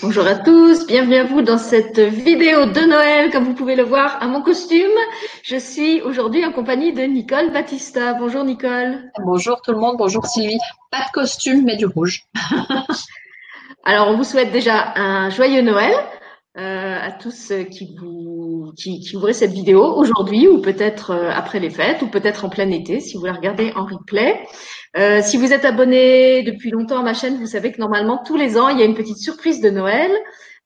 Bonjour à tous, bienvenue à vous dans cette vidéo de Noël, comme vous pouvez le voir à mon costume. Je suis aujourd'hui en compagnie de Nicole Battista. Bonjour Nicole. Bonjour tout le monde, bonjour Sylvie. Pas de costume, mais du rouge. Alors, on vous souhaite déjà un joyeux Noël euh, à tous qui vous qui, qui ouvrez cette vidéo aujourd'hui ou peut-être euh, après les fêtes ou peut-être en plein été si vous la regardez en replay. Euh, si vous êtes abonné depuis longtemps à ma chaîne, vous savez que normalement tous les ans, il y a une petite surprise de Noël.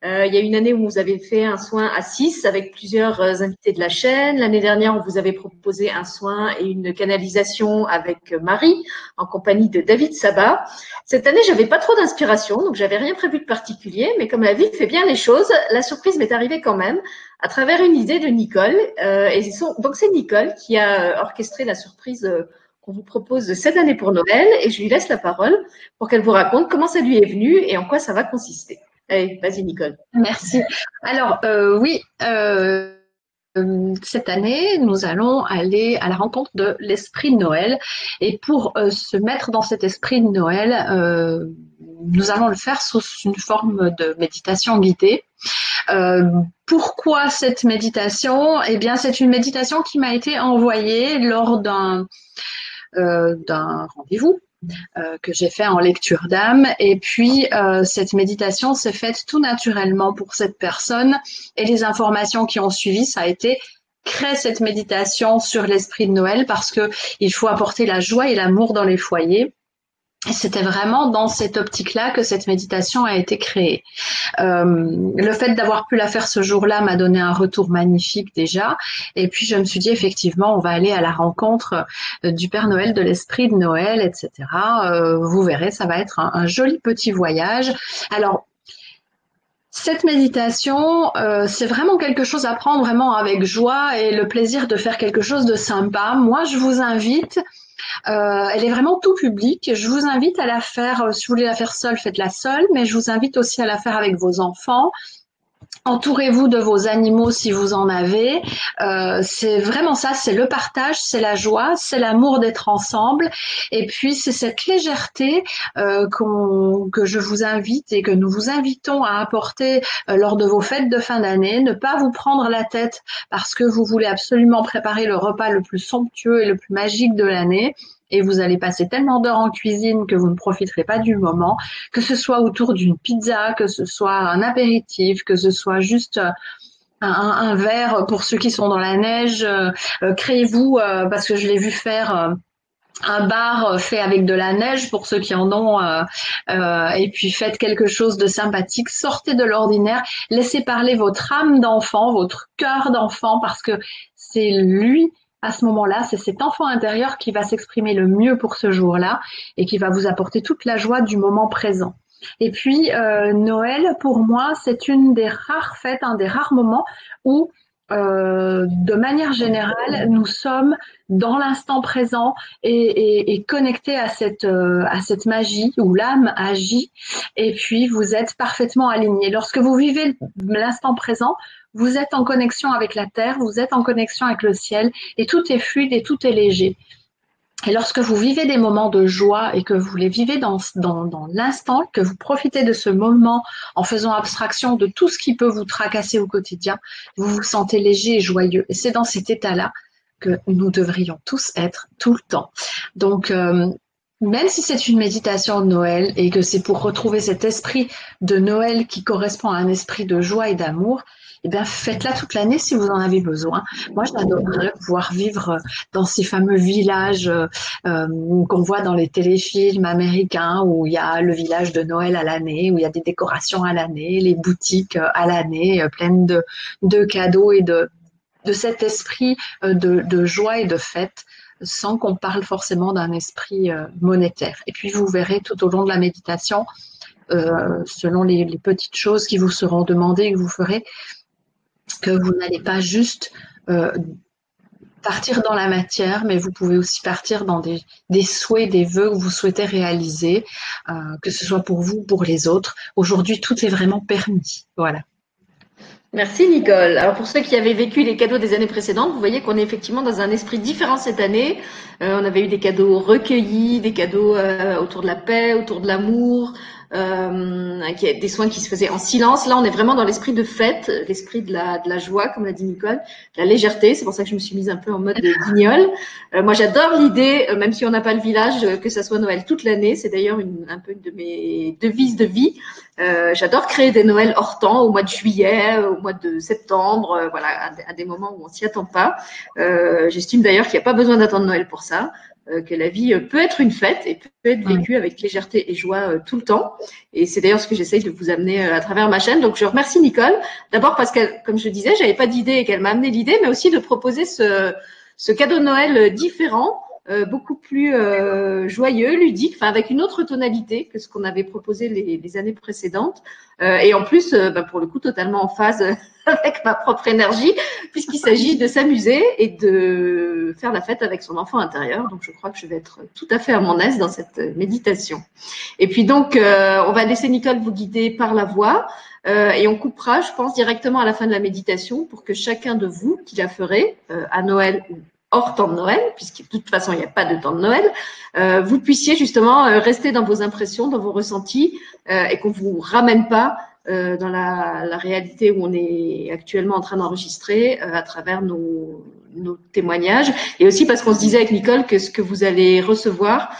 Euh, il y a une année où vous avez fait un soin à 6 avec plusieurs euh, invités de la chaîne. L'année dernière, on vous avait proposé un soin et une canalisation avec Marie en compagnie de David Sabat. Cette année, j'avais pas trop d'inspiration, donc j'avais rien prévu de particulier, mais comme la vie fait bien les choses, la surprise m'est arrivée quand même à travers une idée de Nicole. Euh, et donc c'est Nicole qui a orchestré la surprise qu'on vous propose cette année pour Noël et je lui laisse la parole pour qu'elle vous raconte comment ça lui est venu et en quoi ça va consister. Allez, vas-y Nicole. Merci. Alors euh, oui, euh, cette année, nous allons aller à la rencontre de l'esprit de Noël. Et pour euh, se mettre dans cet esprit de Noël, nous allons le faire sous une forme de méditation guidée. pourquoi cette méditation? Eh bien, c'est une méditation qui m'a été envoyée lors d'un euh, d'un rendez-vous euh, que j'ai fait en lecture d'âme. Et puis, euh, cette méditation s'est faite tout naturellement pour cette personne. Et les informations qui ont suivi, ça a été créer cette méditation sur l'esprit de Noël parce que il faut apporter la joie et l'amour dans les foyers. C'était vraiment dans cette optique-là que cette méditation a été créée. Euh, le fait d'avoir pu la faire ce jour-là m'a donné un retour magnifique déjà. Et puis je me suis dit effectivement, on va aller à la rencontre euh, du Père Noël, de l'esprit de Noël, etc. Euh, vous verrez, ça va être un, joli petit voyage. Alors cette méditation, c'est vraiment quelque chose à prendre vraiment avec joie et le plaisir de faire quelque chose de sympa. Moi, je vous invite euh, elle est vraiment tout public. Je vous invite à la faire, euh, si vous voulez la faire seule, faites-la seule, mais je vous invite aussi à la faire avec vos enfants. Entourez-vous de vos animaux si vous en avez. Euh, c'est vraiment ça, c'est le partage, c'est la joie, c'est l'amour d'être ensemble. Et puis c'est cette légèreté euh, que je vous invite et que nous vous invitons à apporter euh, lors de vos fêtes de fin d'année. Ne pas vous prendre la tête parce que vous voulez absolument préparer le repas le plus somptueux et le plus magique de l'année et vous allez passer tellement d'heures en cuisine que vous ne profiterez pas du moment, que ce soit autour d'une pizza, que ce soit un apéritif, que ce soit juste euh, un, verre pour ceux qui sont dans la neige. Euh, euh, créez-vous, parce que je l'ai vu faire un bar fait avec de la neige pour ceux qui en ont et puis faites quelque chose de sympathique sortez de l'ordinaire laissez parler votre âme d'enfant votre cœur d'enfant parce que c'est lui à ce moment-là, c'est cet enfant intérieur qui va s'exprimer le mieux pour ce jour-là et qui va vous apporter toute la joie du moment présent. Et puis, euh, Noël, pour moi, c'est une des rares fêtes, un des rares moments où, euh, de manière générale, nous sommes dans l'instant présent et, connectés à cette, euh, à cette magie où l'âme agit. Et puis, vous êtes parfaitement aligné. Lorsque vous vivez l'instant présent, vous êtes en connexion avec la terre, vous êtes en connexion avec le ciel et tout est fluide et tout est léger. Et lorsque vous vivez des moments de joie et que vous les vivez dans, dans, l'instant, que vous profitez de ce moment en faisant abstraction de tout ce qui peut vous tracasser au quotidien, vous vous sentez léger et joyeux. Et c'est dans cet état-là que nous devrions tous être tout le temps. Donc, euh, même si c'est une méditation de Noël et que c'est pour retrouver cet esprit de Noël qui correspond à un esprit de joie et d'amour, eh bien, faites-la toute l'année si vous en avez besoin. Moi, j'adorerais pouvoir vivre dans ces fameux villages euh, euh, qu'on voit dans les téléfilms américains où il y a le village de Noël à l'année, où il y a des décorations à l'année, les boutiques euh, à l'année pleines de, de cadeaux et de, de cet esprit de, de joie et de fête sans qu'on parle forcément d'un esprit monétaire. Et puis vous verrez tout au long de la méditation, selon les, les, petites choses qui vous seront demandées que vous ferez, que vous n'allez pas juste euh, partir dans la matière, mais vous pouvez aussi partir dans des, souhaits, des vœux que vous souhaitez réaliser, euh, que ce soit pour vous ou pour les autres. Aujourd'hui, tout est vraiment permis. Voilà. Merci Nicole. Alors pour ceux qui avaient vécu les cadeaux des années précédentes, vous voyez qu'on est effectivement dans un esprit différent cette année. Euh, on avait eu des cadeaux recueillis, des cadeaux autour de la paix, autour de l'amour, euh, qui des soins qui se faisaient en silence. Là, on est vraiment dans l'esprit de fête, l'esprit de la, de la joie, comme l'a dit Nicole, de la légèreté. C'est pour ça que je me suis mise un peu en mode guignol. Euh, moi, j'adore l'idée, euh, même si on n'a pas le village, euh, que ça soit Noël toute l'année. C'est d'ailleurs un peu une de mes devises de vie. Euh, j'adore créer des Noëls hors temps, au mois de juillet, au mois de septembre, voilà, à, des moments où on s'y attend pas. J'estime d'ailleurs qu'il n'y a pas besoin d'attendre Noël pour ça. Euh, que la vie euh, peut être une fête et peut être vécue avec légèreté et joie euh, tout le temps. Et c'est d'ailleurs ce que j'essaye de vous amener à travers ma chaîne. Donc je remercie Nicole, d'abord parce qu'elle, comme je disais, j'avais pas d'idée et qu'elle m'a amené l'idée, mais aussi de proposer ce, ce cadeau de Noël différent beaucoup plus euh, joyeux, ludique, enfin avec une autre tonalité que ce qu'on avait proposé les, les années précédentes, euh, et en plus, bah, pour le coup, totalement en phase avec ma propre énergie, puisqu'il s'agit de s'amuser et de faire la fête avec son enfant intérieur. Donc, je crois que je vais être tout à fait à mon aise dans cette méditation. Et puis donc, on va laisser Nicole vous guider par la voix. Euh, et on coupera, je pense, directement à la fin de la méditation pour que chacun de vous qui la ferait à Noël ou temps de Noël, puisque de toute façon il n'y a pas de temps de Noël, euh, vous puissiez justement euh, rester dans vos impressions, dans vos ressentis, euh, et qu'on vous ramène pas dans la, réalité où on est actuellement en train d'enregistrer à travers nos, nos, témoignages, et aussi parce qu'on se disait avec Nicole que ce que vous allez recevoir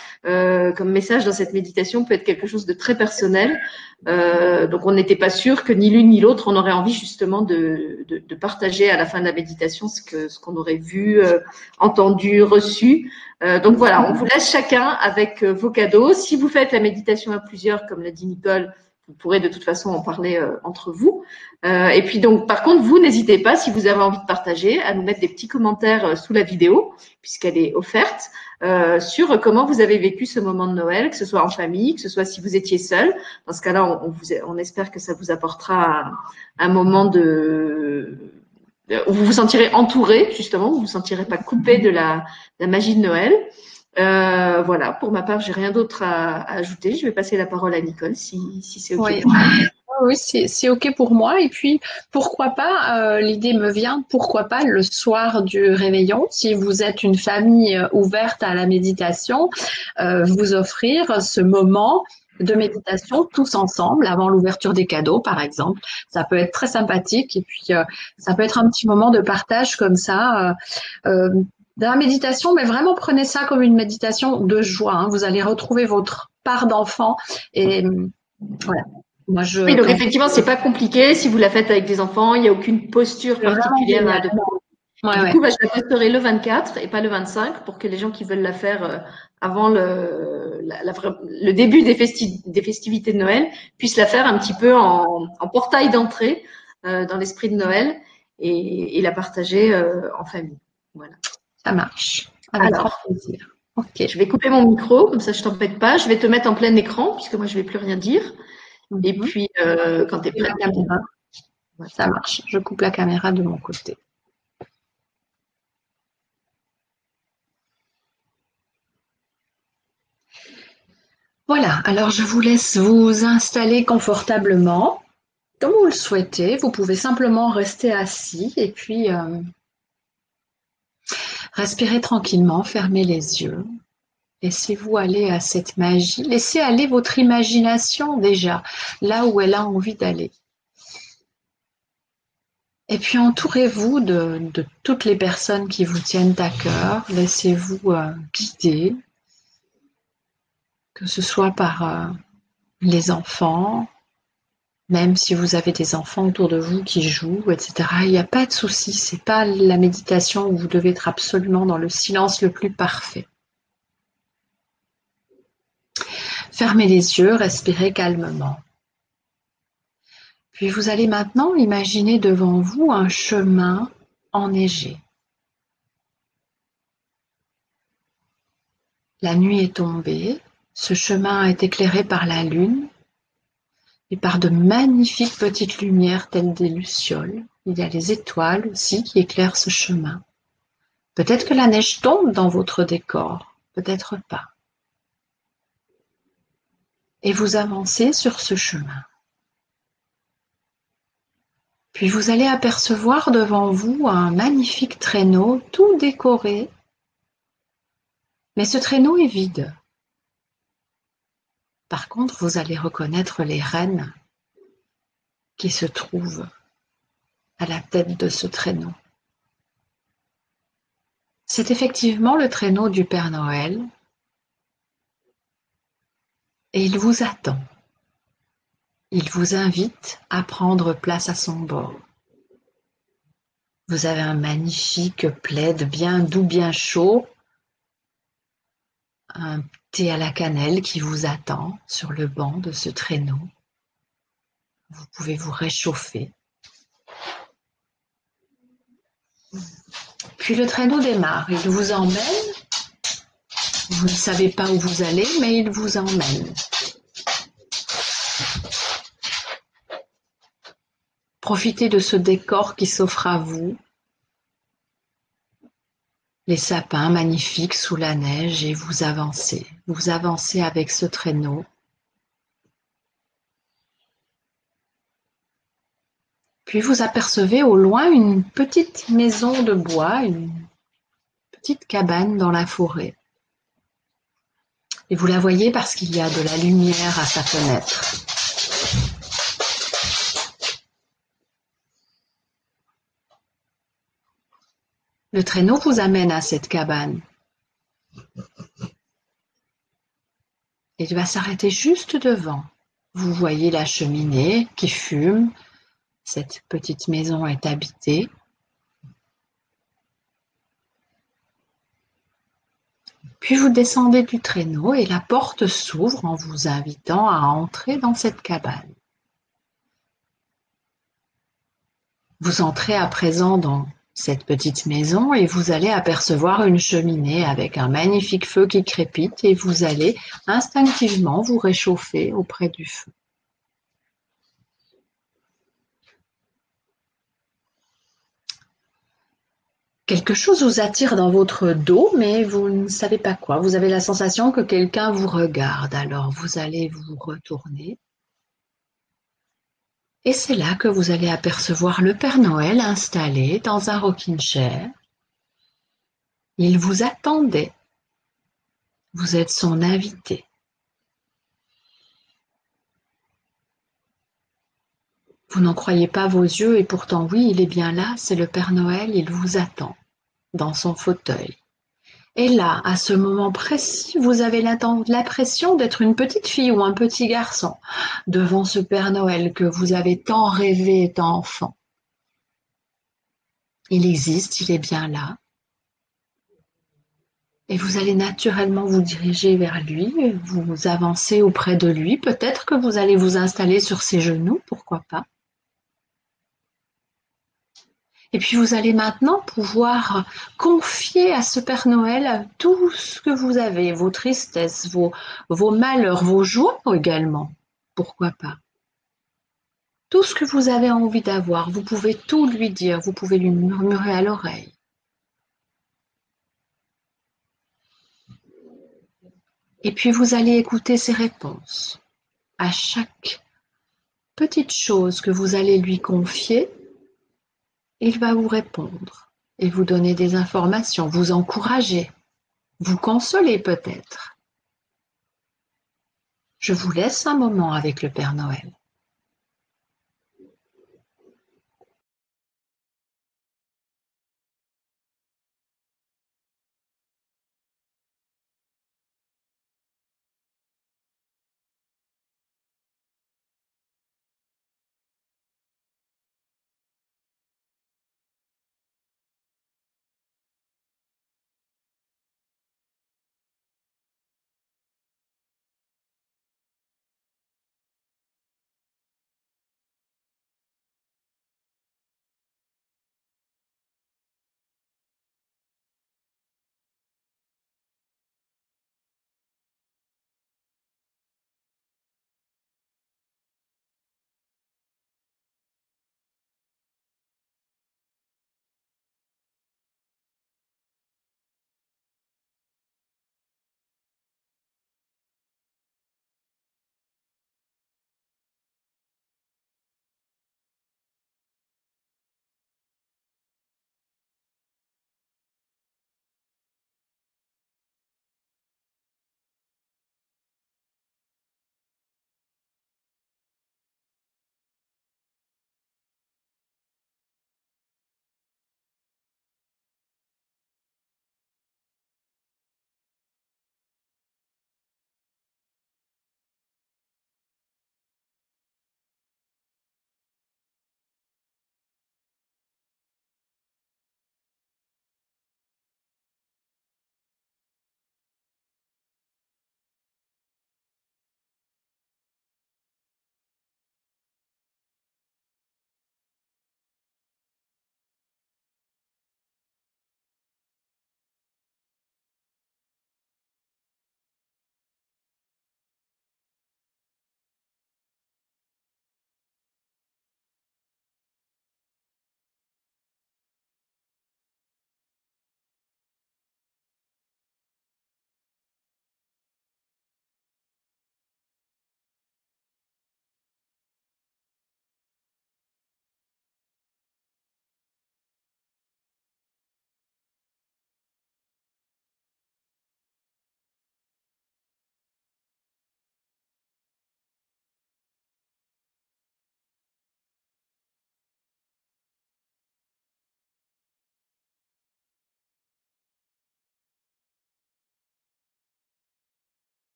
comme message dans cette méditation peut être quelque chose de très personnel, euh, donc on n'était pas sûr que ni l'une ni l'autre on aurait envie justement de, de, partager à la fin de la méditation ce que ce qu'on aurait vu, euh, entendu, reçu. Euh, donc voilà, on vous laisse chacun avec euh, vos cadeaux. Si vous faites la méditation à plusieurs, comme l'a dit Nicole, vous pourrez de toute façon en parler entre vous. et puis donc, par contre, vous n'hésitez pas, si vous avez envie de partager, à nous mettre des petits commentaires sous la vidéo, puisqu'elle est offerte. Euh, sur comment vous avez vécu ce moment de Noël, que ce soit en famille, que ce soit si vous étiez seul. Dans ce cas-là, on, on espère que ça vous apportera un, moment de où vous vous sentirez entouré, justement, vous vous sentirez pas coupé de la, la magie de Noël. Euh, voilà, pour ma part, j'ai rien d'autre à, ajouter. Je vais passer la parole à Nicole si, si c'est OK. Oui, c'est OK pour moi. Et puis, pourquoi pas, euh, l'idée me vient, pourquoi pas le soir du réveillon, si vous êtes une famille euh, ouverte à la méditation, euh, vous offrir ce moment de méditation tous ensemble avant l'ouverture des cadeaux, par exemple. Ça peut être très sympathique et puis ça peut être un petit moment de partage comme ça. Dans la méditation, mais vraiment prenez ça comme une méditation de joie. Hein. Vous allez retrouver votre part d'enfant et voilà, oui, donc effectivement, c'est pas compliqué. Si vous la faites avec des enfants, il n'y a aucune posture particulière à adopter. du coup, bah, je la posterai le 24 et pas le 25 pour que les gens qui veulent la faire euh, avant le, le début des, des, festivités de Noël puissent la faire un petit peu en, en portail d'entrée euh, dans l'esprit de Noël et, et la partager euh, en famille. Voilà. Ça marche. Avec Alors, plaisir. Ok, je vais couper mon micro, comme ça je t'embête pas. Je vais te mettre en plein écran, puisque moi je vais plus rien dire. Et mhm. puis, euh, quand tu es prêt, la caméra. Ça marche. Je coupe la caméra de mon côté. Voilà, alors je vous laisse vous installer confortablement, comme vous le souhaitez. Vous pouvez simplement rester assis et puis euh, respirer tranquillement, fermer les yeux. Laissez-vous aller à cette magie. Laissez aller votre imagination déjà, là où elle a envie d'aller. Et puis entourez-vous de, toutes les personnes qui vous tiennent à cœur. Laissez-vous euh, guider, que ce soit par euh, les enfants, même si vous avez des enfants autour de vous qui jouent, etc. Il n'y a pas de souci. C'est pas la méditation où vous devez être absolument dans le silence le plus parfait. Fermez les yeux, respirez calmement. Puis vous allez maintenant imaginer devant vous un chemin enneigé. La nuit est tombée, ce chemin est éclairé par la lune et par de magnifiques petites lumières telles des lucioles. Il y a les étoiles aussi qui éclairent ce chemin. Peut-être que la neige tombe dans votre décor, peut-être pas et vous avancez sur ce chemin. Puis vous allez apercevoir devant vous un magnifique traîneau tout décoré. Mais ce traîneau est vide. Par contre, vous allez reconnaître les rennes qui se trouvent à la tête de ce traîneau. C'est effectivement le traîneau du Père Noël et il vous attend. Il vous invite à prendre place à son bord. Vous avez un magnifique plaid bien doux, bien chaud, à la cannelle qui vous attend sur le banc de ce traîneau. Vous pouvez vous réchauffer. Puis le traîneau démarre, il vous emmène. Vous ne savez pas où vous allez, mais il vous emmène. Profitez de ce décor qui s'offre à vous. Les sapins magnifiques sous la neige et vous avancez. Vous avancez avec ce traîneau. Puis vous apercevez au loin une petite maison de bois, une petite cabane dans la forêt. Et vous la voyez parce qu'il y a de la lumière à sa fenêtre. Le traîneau vous amène à cette cabane. Il va s'arrêter juste devant. Vous voyez la cheminée qui fume. Cette petite maison est habitée. Puis vous descendez du traîneau et la porte s'ouvre en vous invitant à entrer dans cette cabane. Vous entrez à présent dans cette petite maison et vous allez apercevoir une cheminée avec un magnifique feu qui crépite et vous allez instinctivement vous réchauffer auprès du feu. Quelque chose vous attire dans votre dos, mais vous ne savez pas quoi. Vous avez la sensation que quelqu'un vous regarde. Alors vous allez vous retourner et c'est là que vous allez apercevoir le Père Noël installé dans un rocking chair. Il vous attendait. Vous êtes son invité. Vous n'en croyez pas vos yeux et pourtant oui, il est bien là, c'est le Père Noël, il vous attend dans son fauteuil. Et là, à ce moment précis, vous avez l'impression d'être une petite fille ou un petit garçon devant ce Père Noël que vous avez tant rêvé étant enfant. Il existe, il est bien là. Et vous allez naturellement vous diriger vers lui, vous avancez auprès de lui. Peut-être que vous allez vous installer sur ses genoux, pourquoi pas. Et puis vous allez maintenant pouvoir confier à ce Père Noël tout ce que vous avez, vos tristesses, vos, vos malheurs, vos joies également. Pourquoi pas? Tout ce que vous avez envie d'avoir, vous pouvez tout lui dire, vous pouvez lui murmurer à l'oreille. Et puis vous allez écouter ses réponses. À chaque petite chose que vous allez lui confier, il va vous répondre et vous donner des informations, vous encourager, vous consoler peut-être. Je vous laisse un moment avec le Père Noël.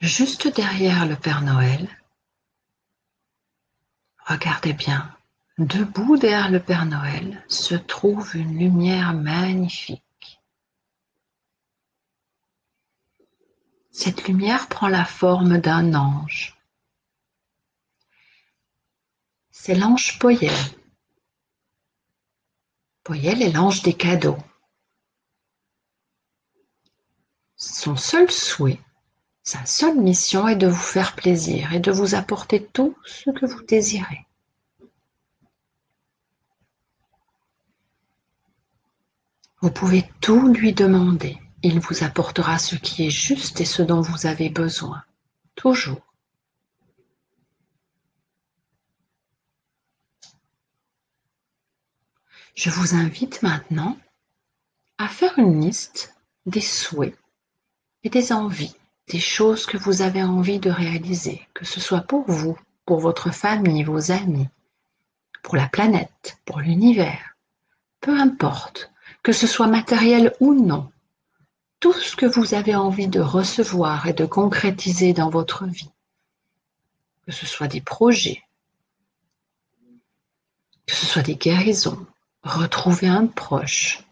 Juste derrière le Père Noël, regardez bien, debout derrière le Père Noël se trouve une lumière magnifique. Cette lumière prend la forme d'un ange. C'est l'ange Poyel. Poyel est l'ange des cadeaux. Son seul souhait, sa seule mission est de vous faire plaisir et de vous apporter tout ce que vous désirez. Vous pouvez tout lui demander. Il vous apportera ce qui est juste et ce dont vous avez besoin. Toujours. Je vous invite maintenant à faire une liste des souhaits et des envies, des choses que vous avez envie de réaliser, que ce soit pour vous, pour votre famille, vos amis, pour la planète, pour l'univers, peu importe, que ce soit matériel ou non, tout ce que vous avez envie de recevoir et de concrétiser dans votre vie, que ce soit des projets, que ce soit des guérisons, retrouver un proche,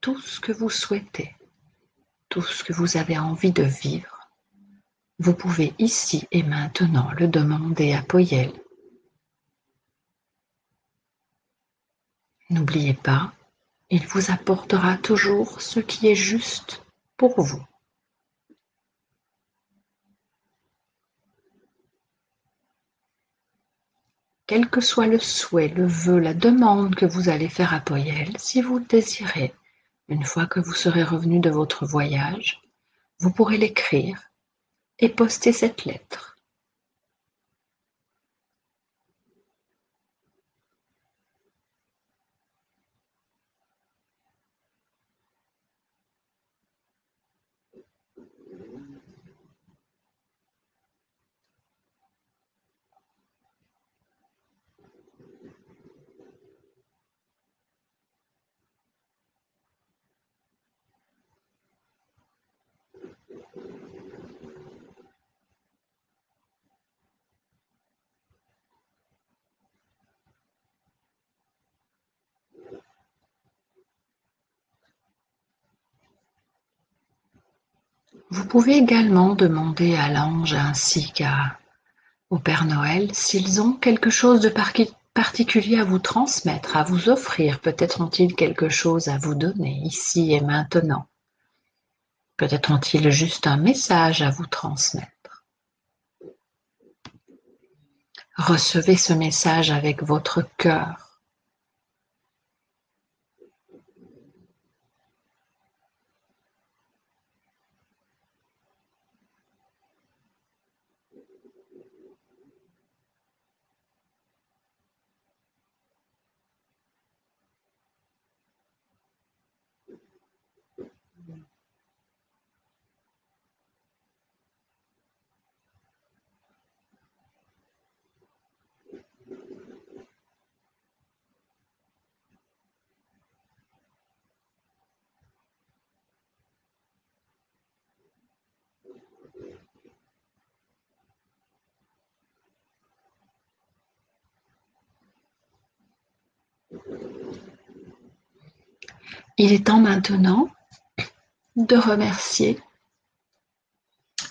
tout ce que vous souhaitez, tout ce que vous avez envie de vivre, vous pouvez ici et maintenant le demander à Poyel. N'oubliez pas, il vous apportera toujours ce qui est juste pour vous. Quel que soit le souhait, le vœu, la demande que vous allez faire à Poyel, si vous désirez, une fois que vous serez revenu de votre voyage, vous pourrez l'écrire et poster cette lettre. Vous pouvez également demander à l'ange ainsi qu'au Père Noël s'ils ont quelque chose de particulier à vous transmettre, à vous offrir. Peut-être ont-ils quelque chose à vous donner ici et maintenant. Peut-être ont-ils juste un message à vous transmettre. Recevez ce message avec votre cœur Il est temps maintenant de remercier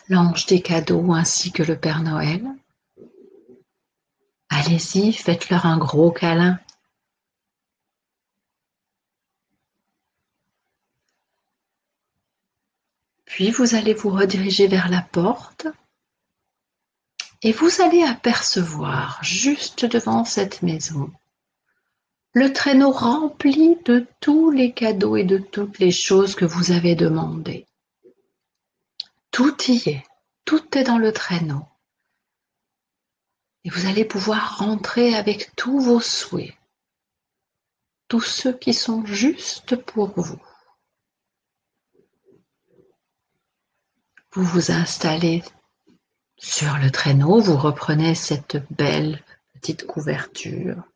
l'ange des cadeaux ainsi que le Père Noël. Allez-y, faites-leur un gros câlin. Puis vous allez vous rediriger vers la porte et vous allez apercevoir juste devant cette maison le traîneau rempli de tous les cadeaux et de toutes les choses que vous avez demandées. Tout y est, tout est dans le traîneau. Et vous allez pouvoir rentrer avec tous vos souhaits, tous ceux qui sont juste pour vous. Vous vous installez sur le traîneau, vous reprenez cette belle petite couverture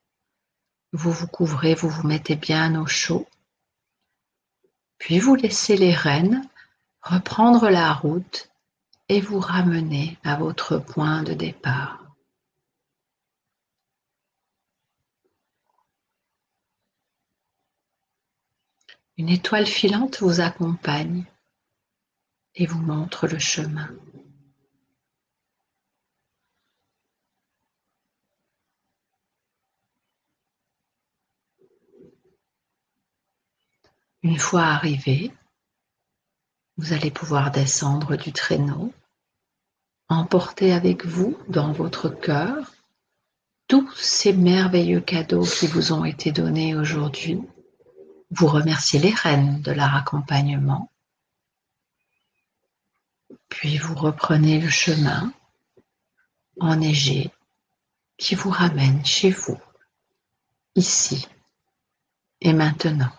vous vous couvrez, vous vous mettez bien au chaud. Puis vous laissez les rênes reprendre la route et vous ramener à votre point de départ. Une étoile filante vous accompagne et vous montre le chemin. Une fois arrivé, vous allez pouvoir descendre du traîneau, emporter avec vous dans votre cœur tous ces merveilleux cadeaux qui vous ont été donnés aujourd'hui. Vous remerciez les reines de leur accompagnement. Puis vous reprenez le chemin enneigé qui vous ramène chez vous, ici et maintenant.